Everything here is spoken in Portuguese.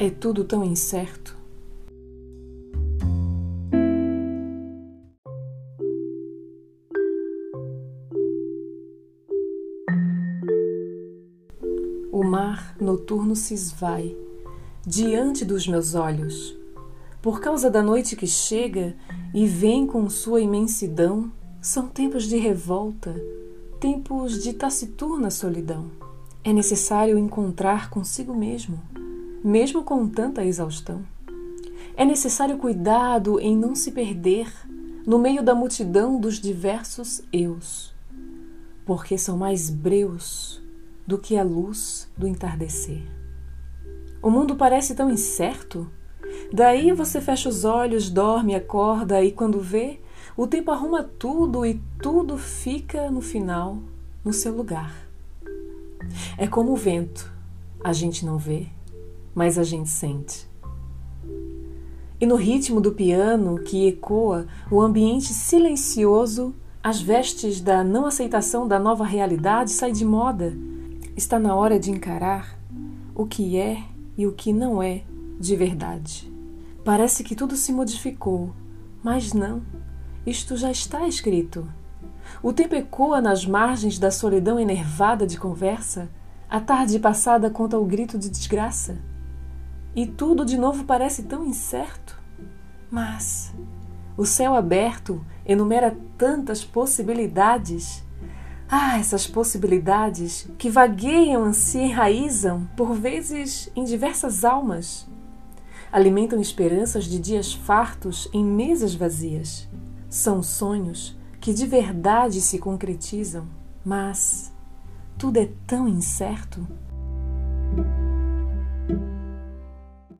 É tudo tão incerto. O mar noturno se esvai diante dos meus olhos, por causa da noite que chega e vem com sua imensidão. São tempos de revolta, tempos de taciturna solidão. É necessário encontrar consigo mesmo mesmo com tanta exaustão. É necessário cuidado em não se perder no meio da multidão dos diversos eus, porque são mais breus do que a luz do entardecer. O mundo parece tão incerto. Daí você fecha os olhos, dorme, acorda e quando vê, o tempo arruma tudo e tudo fica no final no seu lugar. É como o vento, a gente não vê, mas a gente sente. E no ritmo do piano que ecoa o ambiente silencioso, as vestes da não aceitação da nova realidade saem de moda. Está na hora de encarar o que é e o que não é de verdade. Parece que tudo se modificou, mas não. Isto já está escrito. O tempo ecoa nas margens da solidão enervada de conversa. A tarde passada conta o grito de desgraça e tudo de novo parece tão incerto. Mas o céu aberto enumera tantas possibilidades. Ah, essas possibilidades que vagueiam, se enraizam, por vezes em diversas almas. Alimentam esperanças de dias fartos em mesas vazias. São sonhos que de verdade se concretizam, mas tudo é tão incerto.